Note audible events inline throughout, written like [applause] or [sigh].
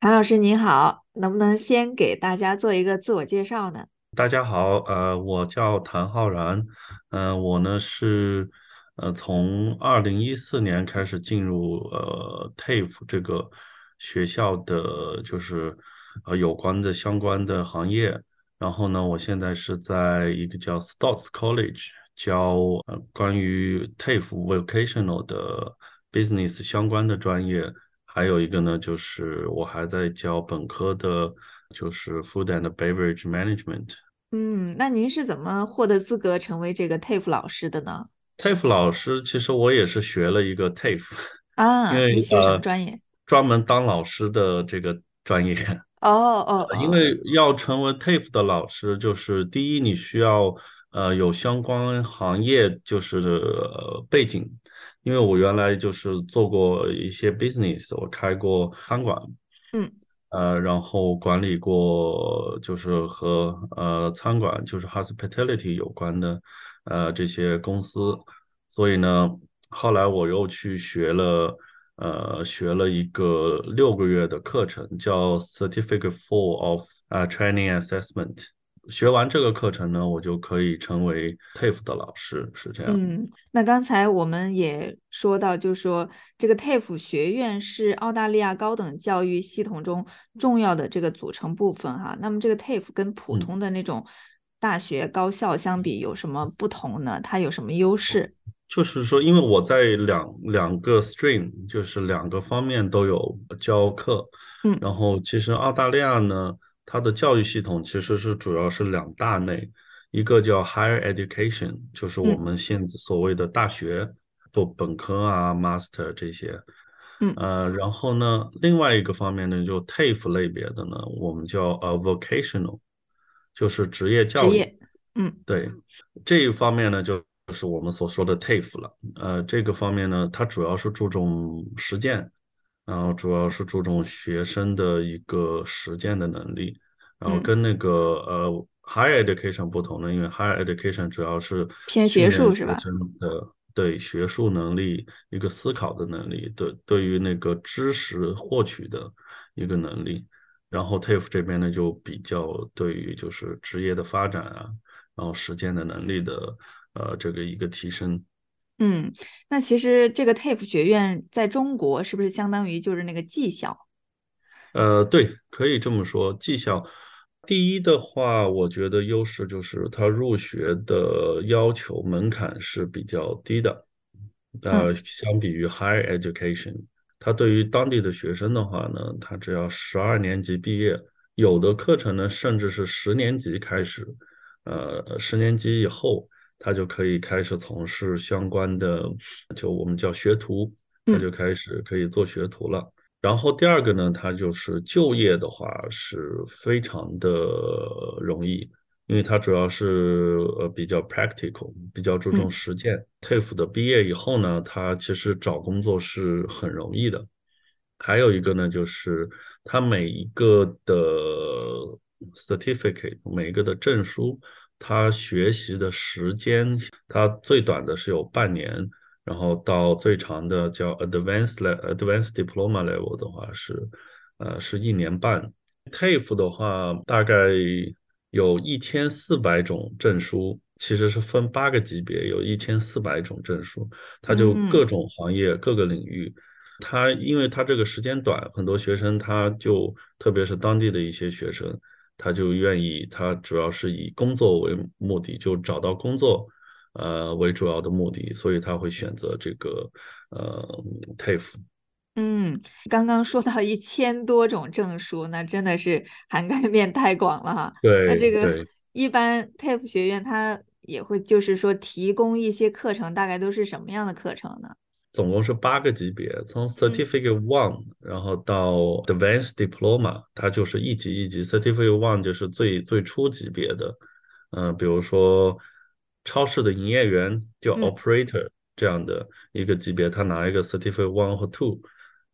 谭老师您好，能不能先给大家做一个自我介绍呢？大家好，呃，我叫谭浩然，嗯、我呢是呃从二零一四年开始进入呃 TAFE 这个学校的就是呃有关的相关的行业，然后呢，我现在是在一个叫 Stotts College 教呃关于 TAFE vocational 的 business 相关的专业，还有一个呢就是我还在教本科的。就是 Food and Beverage Management，嗯，那您是怎么获得资格成为这个 TAFE 老师的呢？TAFE 老师，其实我也是学了一个 TAFE，因 [laughs] 啊，您学什么专业？专门当老师的这个专业，哦哦呃因哦，[laughs] 为要成为 TAFE 的老师，就是第一你需要呃有相关行业就是呃背景，因为我原来就是做过一些 business，我开过餐馆，嗯呃，然后管理过就是和呃餐馆就是 hospitality 有关的呃这些公司，所以呢，后来我又去学了呃学了一个六个月的课程，叫 Certificate Four of 啊、Training Assessment。学完这个课程呢，我就可以成为 TAFE 的老师，是这样。嗯，那刚才我们也说到，就是说这个 TAFE 学院是澳大利亚高等教育系统中重要的这个组成部分哈。那么这个 TAFE 跟普嗯。通的那种大学高校相比有什么不同呢？它有什么优势？就是说，因为我在两两个 stream，就是两个方面都有教课，嗯然后其实澳大利亚呢，它的教育系统其实是主要是两大类，一个叫 higher education，就是我嗯们现在所谓的大学，做本科啊、master 这些，嗯，呃，然后呢，另外一个方面呢，就 TAFE 类别的呢，我们叫呃 vocational，就是职业教育。嗯对，这一方面呢，就就是我们所说的 TAFE 了。呃，这个方面呢，它主要是注重实践，然后主要是注重学生的一个实践的能力，然后嗯，跟那个呃 higher education 不同呢，因为 higher education 主要是偏学术是吧？的对学术能力、一个思考的能力，对对于那个知识获取的一个能力。然后 TAFE 这边呢，就比较对于就是职业的发展啊。然后实践的能力的呃这个一个提升。嗯，那其实这个 TAFE 学院在中国是不是相当于就是那个技校？呃，对，可以这么说。技校第一的话，我觉得优势就是它入学的要求门槛是比较低的，嗯呃，相比于 higher education，它对于当地的学生的话呢，他只要十二年级毕业，有的课程呢甚至是十年级开始，呃，十年级以后。他就可以开始从事相关的，就我们叫学徒，他嗯就开始可以做学徒了。然后第二个呢，他就是就业的话是非常的容易，因为它主要是呃比较 practical，比较注重嗯实践。TAFE 的毕业以后呢，他其实找工作是很容易的。还有一个呢，就是它每一个的 certificate，每一个的证书，它学习的时间，他最短的是有半年，然后到最长的叫 advanced le advanced diploma level 的话是，呃，是一年半。TAFE 的话，大概有一千四百种证书，其实是分八个级别，有一千四百种证书，它就各嗯种行业、各个领域。它因为它这个时间短，很多学生他就特别是当地的一些学生，他就愿意，他主要是以工作为目的，就找到工作，呃为主要的目的，所以他会选择这个呃 TAFE。嗯，刚刚说到一千多种证书，那真的是涵盖面太广了哈。对那这个一般 TAFE 学院它也会就是说提供一些课程，大概都是什么样的课程呢？总共是八个级别，从嗯 Certificate One，然后到 Advanced Diploma，它就是一级一级。Certificate One 就是最最初级别的，嗯、比如说超市的营业员叫嗯 Operator 这样的一个级别，他拿一个 Certificate One 和 Two，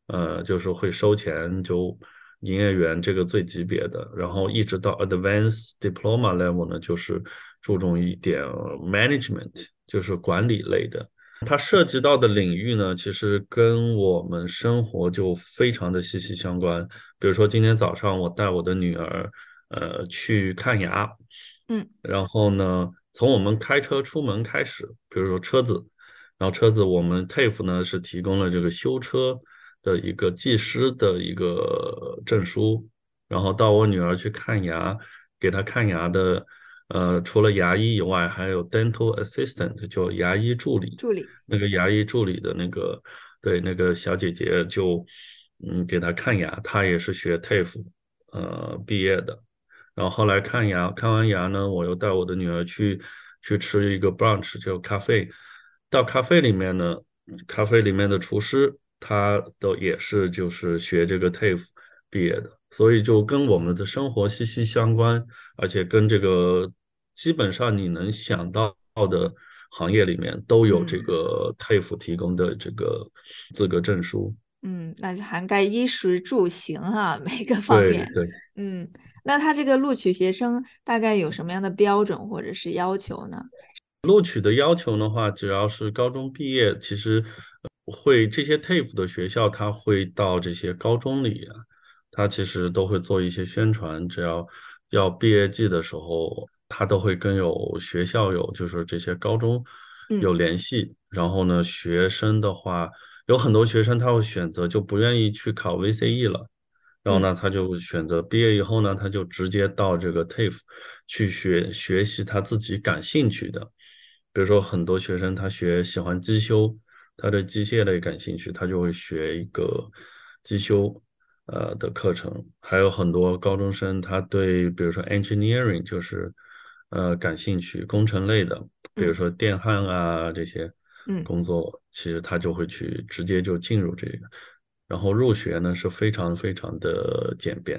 呃，就是会收钱，就营业员这个最级别的，然后一直到 Advanced Diploma level 呢，就是注重一点 Management，就是管理类的。它涉及到的领域呢，其实跟我们生活就非常的息息相关。比如说今天早上我带我的女儿，呃，去看牙，嗯，然后呢，从我们开车出门开始，比如说车子，然后车子我们 TAFE 呢是提供了这个修车的一个技师的一个证书，然后到我女儿去看牙，给她看牙的。呃，除了牙医以外，还有 dental assistant，就牙医助理。助理那个牙医助理的那个，对，那个小姐姐就，嗯，给她看牙，她也是学 TAFE，呃，毕业的。然后后来看牙，看完牙呢，我又带我的女儿去去吃一个 brunch，就咖啡。到咖啡里面呢，咖啡里面的厨师他都也是就是学这个 TAFE 毕业的。所以就跟我们的生活息息相关，而且跟这个基本上你能想到的行业里面都有这个 TAFE 提供的这个资格证书。嗯，那就涵盖衣食住行啊，每个方面。对对。嗯，那他这个录取学生大概有什么样的标准或者是要求呢？录取的要求的话，只要是高中毕业，其实会这些 TAFE 的学校，他会到这些高中里啊。他其实都会做一些宣传，只要要毕业季的时候，他都会跟有学校有，就是这些高中有联系。然后呢，学生的话，有很多学生他会选择就不愿意去考 VCE 了，然后呢，他就选择毕业以后呢，他就直接到这个 TAFE 去学学习他自己感兴趣的。比如说很多学生他学喜欢机修，他对机械类感兴趣，他就会学一个机修。呃的课程还有很多高中生，他对比如说 engineering 就是呃感兴趣，工程类的，比如说电焊啊这些工作，其实他就会去直接就进入这个，然后入学呢是非常非常的简便。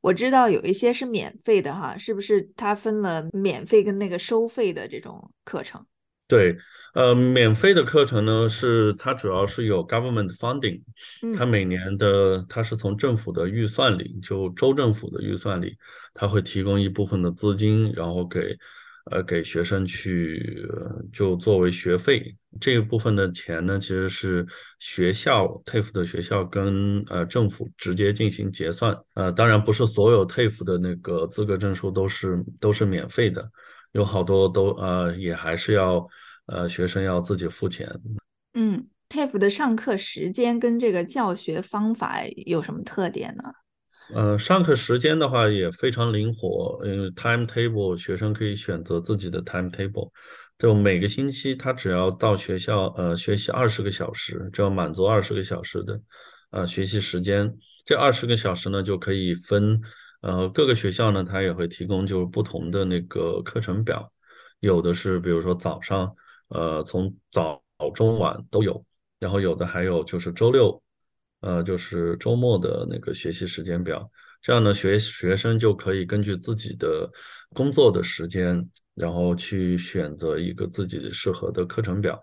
我知道有一些是免费的哈，是不是？它分了免费跟那个收费的这种课程。对，呃，免费的课程呢，是它主要是有 government funding，它每年的它是从政府的预算里，就州政府的预算里，它会提供一部分的资金，然后给呃给学生去就作为学费。这一部分的钱呢，其实是学校 TAFE 的学校跟呃政府直接进行结算。呃，当然不是所有 TAFE 的那个资格证书都是都是免费的。有好多都呃也还是要呃学生要自己付钱。嗯，TAFE 的上课时间跟这个教学方法有什么特点呢？呃，上课时间的话也非常灵活，因为 timetable 学生可以选择自己的 timetable，就每个星期他只要到学校呃学习二十个小时，只要满足二十个小时的呃学习时间。这二十个小时呢就可以分。呃，各个学校呢，它也会提供就是不同的那个课程表，有的是比如说早上，呃，从早中晚都有，然后有的还有就是周六，呃，就是周末的那个学习时间表。这样呢，学学生就可以根据自己的工作的时间，然后去选择一个自己适合的课程表，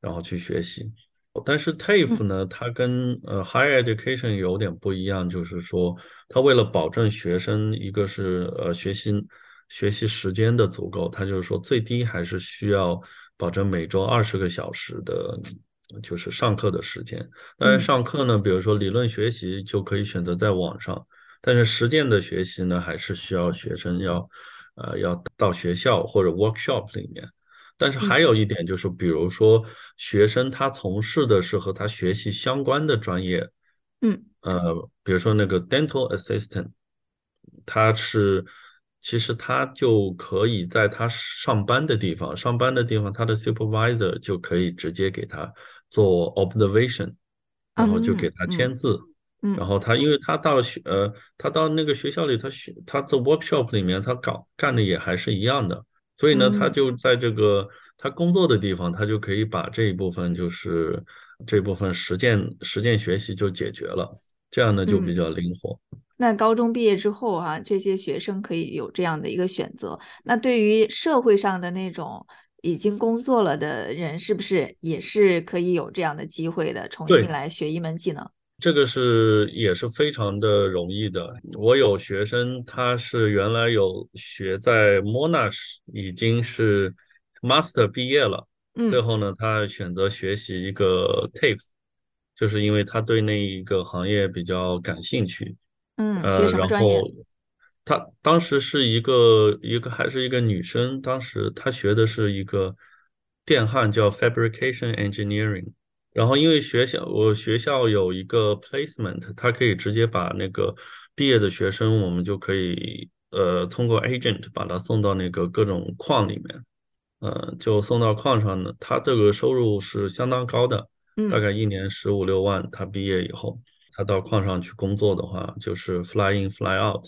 然后去学习。但是 TAFE 呢，它跟呃 Higher Education 有点不一样，就是说，它为了保证学生一个是呃学习学习时间的足够，它就是说最低还是需要保证每周二十个小时的，就是上课的时间。当然上课呢，比如说理论学习就可以选择在网上，但是实践的学习呢，还是需要学生要呃要到学校或者 workshop 里面。但是还有一点就是，比如说学生他从事的是和他学习相关的专业，嗯，呃，比如说那个 dental assistant，他是其实他就可以在他上班的地方，上班的地方他的 supervisor 就可以直接给他做 observation，然后就给他签字，然后他。因为他到学呃他到那个学校里，他学他做 workshop 里面他搞干的也还是一样的。所以呢，他就在这个他工作的地方，他就可以把这一部分就是这部分实践实践学习就解决了，这样呢就比较灵活。那高中毕业之后哈，这些学生可以有这样的一个选择。那对于社会上的那种已经工作了的人，是不是也是可以有这样的机会的，重新来学一门技能？这个是也是非常的容易的。我有学生，他是原来有学在 Monash，已经是 Master 毕业了，嗯最后呢，他选择学习一个 TAFE，就是因为他对那一个行业比较感兴趣。嗯，学呃，什么然后专业？她当时是一个一个还是一个女生，当时她学的是一个电焊叫 fabrication engineering，然后因为学校我学校有一个 placement，它可以直接把那个毕业的学生，我们就可以呃通过 agent 把他送到那个各种矿里面，呃就送到矿上呢，他这个收入是相当高的，大嗯。概一年十五六万，他毕业以后。他到矿上去工作的话，就是 fly in fly out。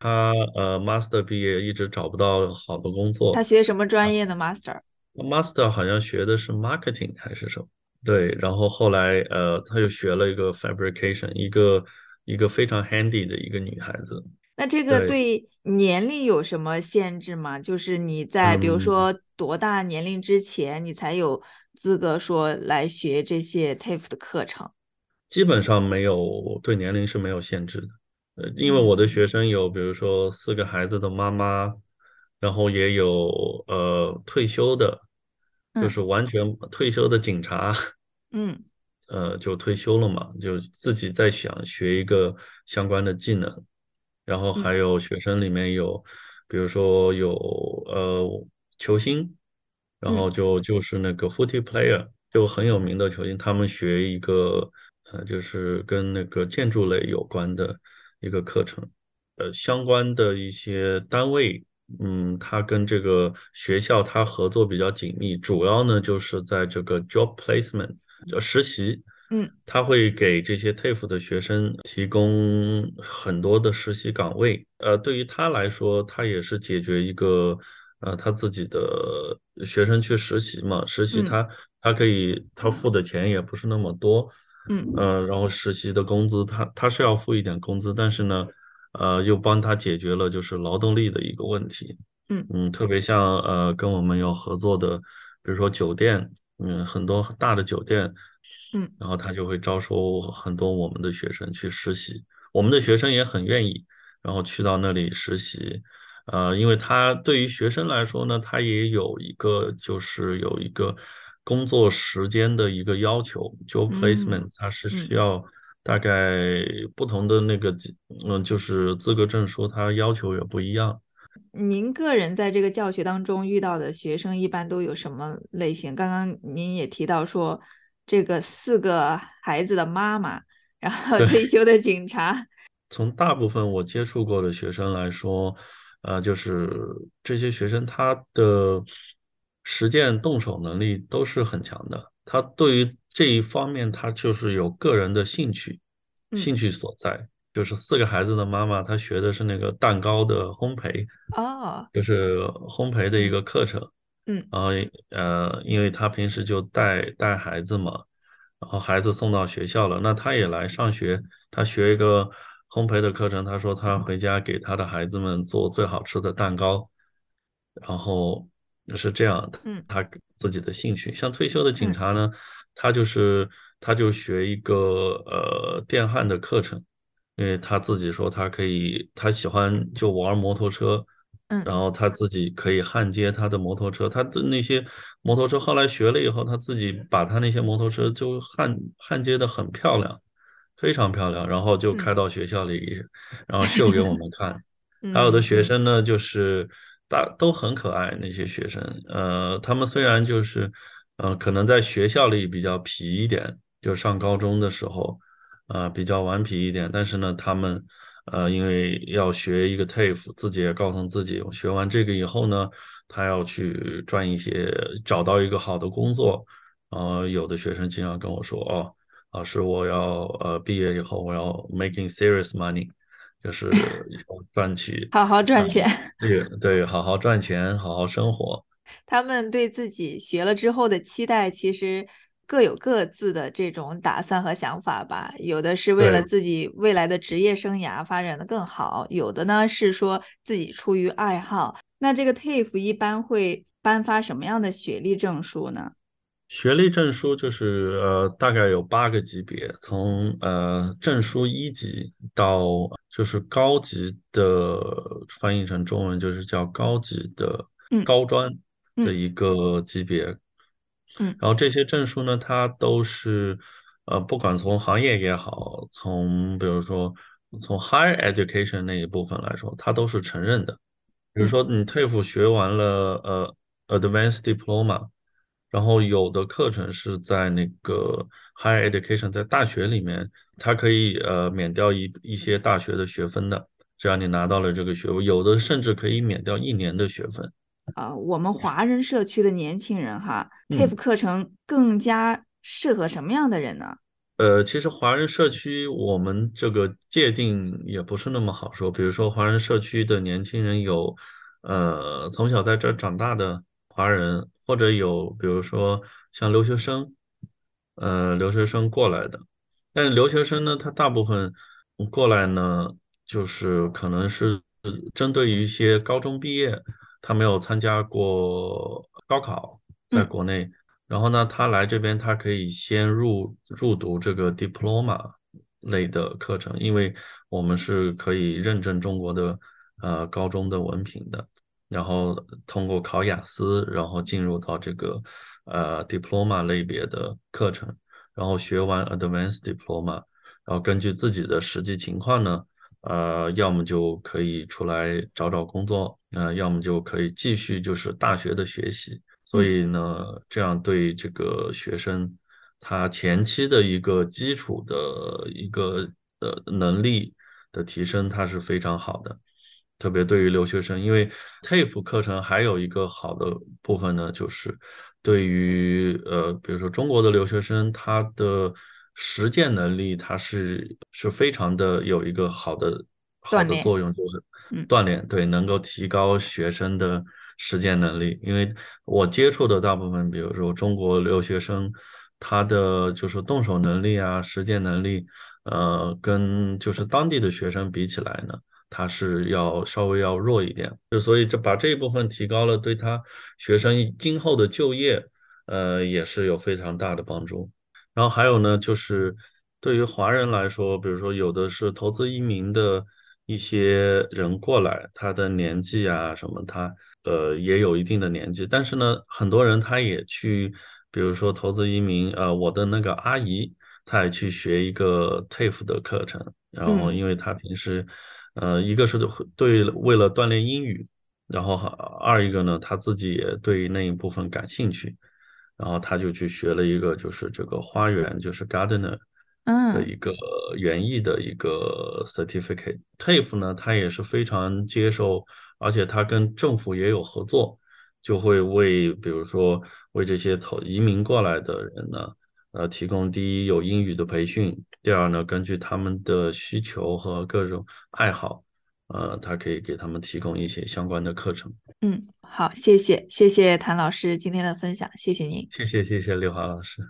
他呃 master 毕业一直找不到好的工作他学什么专业的 master？，master 好像学的是 marketing 还是什么？对，然后后来呃他又学了一个 fabrication，一个一个非常 handy 的一个女孩子。那这个对，年龄有什么限制吗？就是你在比如嗯，说多大年龄之前，你才有资格说来学这些 TAFE 的课程？基本上没有对年龄是没有限制的。呃，因为我的嗯学生有，比如说四个孩子的妈妈，然后也有呃退休的，就嗯。是完全退休的警察，嗯。[laughs] 呃，就退休了嘛，就自己在想学一个相关的技能。然后还嗯有学生里面有，比如说有呃球星，然后嗯。就就是那个 footy player，就很有名的球星，他们学一个呃就是跟那个建筑类有关的一个课程，呃相关的一些单位，嗯，他跟这个学校他合作比较紧密，主要呢就是在这个 job placement。呃实习，嗯他会给这些 TAFE 的学生提供很多的实习岗位。呃，对于他来说，他也是解决一个呃他自己的学生去实习嘛，实习嗯他他可以他付的钱也不是那么多，嗯呃，然后实习的工资他他是要付一点工资，但是呢，呃，又帮他解决了就是劳动力的一个问题。嗯。嗯，特别像呃跟我们有合作的，比如说酒店，嗯，很多大的酒店，嗯。然后他就会招收很多我们的学生去实习，我们的学生也很愿意，然后去到那里实习，呃，因为他对于学生来说呢，他也有一个就是有一个工作时间的一个要求，job 嗯。placement，他是需嗯，要大概不同的那个嗯，就是资格证书，它要求也不一样。您个人在这个教学当中遇到的学生一般都有什么类型？刚刚您也提到说，这个四个孩子的妈妈，然后，退休的警察，[laughs] 从大部分我接触过的学生来说，呃，就是这些学生他的实践动手能力都是很强的。他对于这一方面，他就是有个人的兴趣，嗯兴趣所在。就是四个孩子的妈妈，她学的是那个蛋糕的烘焙，哦，就是烘焙的一嗯个课程。嗯然后呃，因为她平时就带带孩子嘛，然后孩子送到学校了，那她也来上学，她学一个烘焙的课程。她说她回家给她的孩子们做最好吃的蛋糕，然后是这样，嗯她自己的兴趣。像退休的警嗯察呢，他就是他就学一个呃电焊的课程，因为他自己说他可以，他喜欢就玩摩托车，然嗯后他自己可以焊接他的摩托车，他的那些摩托车后来学了以后，他自己把他那些摩托车就焊焊接的很漂亮，非常漂亮，然后就嗯。开到学校里，然后秀给我们看。[laughs] 还有的学生呢，就是大都很可爱，那些学生，呃，他们虽然就是，呃，可能在学校里比较皮一点，就上高中的时候，呃，比较顽皮一点，但是呢，他们，呃，因为要学一个 TAFE，自己也告诉自己，学完这个以后呢，他要去赚一些，找到一个好的工作，呃，有的学生经常跟我说，哦，老师，我要呃毕业以后我要 making serious money。就是 [laughs] 要赚取好好啊，赚钱。[laughs] 对对，好好赚钱，好好生活。他们对自己学了之后的期待，其实各有各自的这种打算和想法吧。有的是为了，自己未来的职业生涯发展的更好，有的呢是说自己出于爱好。那这个 TAFE 一般会颁发什么样的学历证书呢？学历证书就是呃，大概有八个级别，从呃证书一级到就是高级的，翻译成中文就是叫高级的嗯高专的嗯一个级别。嗯然后这些证书呢，它都是呃，不管从行业也好，从比如说从 higher education 那一部分来说，它都是承认的。比如嗯说你 TAFE 学完了呃 Advanced Diploma，然后有的课程是在那个 higher education，在大学里面，它可以呃免掉一一些大学的学分的，只要你拿到了这个学位，有的甚至可以免掉一年的学分。啊、我们华人社区的年轻人哈，TAFE 嗯。课程更加适合什么样的人呢？呃，其实华人社区我们这个界定也不是那么好说。比如说，华人社区的年轻人有，呃，从小在这长大的华人，或者有，比如说像留学生，呃，留学生过来的。但是留学生呢，他大部分过来呢，就是可能是针对于一些高中毕业，他没有参加过高考，在嗯国内。然后呢，他来这边，他可以先入入读这个 diploma 类的课程，因为我们是可以认证中国的呃高中的文凭的，然后通过考雅思，然后进入到这个呃 diploma 类别的课程，然后学完 advanced diploma，然后根据自己的实际情况呢。呃，要么就可以出来找找工作，呃，要么就可以继续就是大学的学习。所嗯以呢，这样对这个学生他前期的一个基础的一个呃能力的提升，它是非常好的。特别对于留学生，因为 TAFE 课程还有一个好的部分呢，就是对于呃，比如说中国的留学生，他的实践能力，它是是非常的有一个好的好，的作用，就是嗯锻炼，对，能够提高学生的实践能力。因为我接触的大部分，比如说中国留学生，他的就是动手能力啊，实践能力，呃，跟就是当地的学生比起来呢。他是要稍微要弱一点，就所以这把这一部分提高了，对他学生今后的就业，呃，也是有非常大的帮助。然后还有呢，就是对于华人来说，比如说有的是投资移民的一些人过来，他的年纪啊什么，他呃也有一定的年纪，但是呢，很多人他也去，比如说投资移民，呃，我的那个阿姨，她也去学一个 TAFE 的课程，然后嗯因为她平时，呃，一个是对为了锻炼英语，然后二一个呢，她自己也对那一部分感兴趣。然后他就去学了一个，就是这个花园，就是 gardener 的嗯一个园艺的一个 certificate。TAFE 呢，它也是非常接受，而且它跟政府也有合作，就会为比如说为这些投移民过来的人呢，呃，提供第一有英语的培训，第二呢，根据他们的需求和各种爱好，呃，他可以给他们提供一些相关的课程。嗯，好，谢谢谢谢谭老师今天的分享，谢谢您。谢谢谢谢刘华老师。